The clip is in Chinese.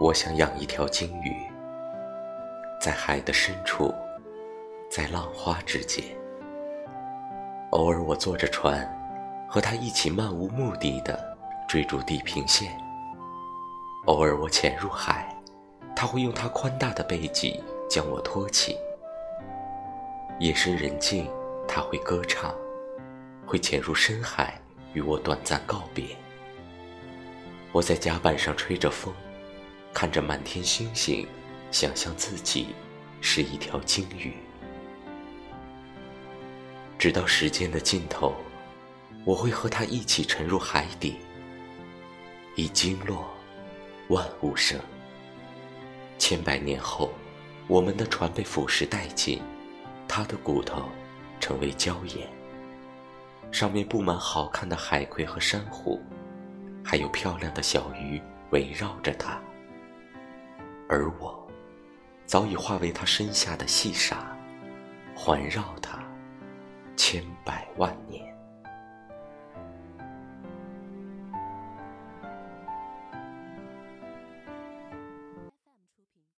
我想养一条鲸鱼，在海的深处，在浪花之间。偶尔我坐着船，和它一起漫无目的的追逐地平线。偶尔我潜入海，它会用它宽大的背脊将我托起。夜深人静，它会歌唱，会潜入深海与我短暂告别。我在甲板上吹着风。看着满天星星，想象自己是一条鲸鱼。直到时间的尽头，我会和它一起沉入海底。一鲸落，万物生。千百年后，我们的船被腐蚀殆尽，它的骨头成为礁岩，上面布满好看的海葵和珊瑚，还有漂亮的小鱼围绕着它。而我，早已化为他身下的细沙，环绕他千百万年。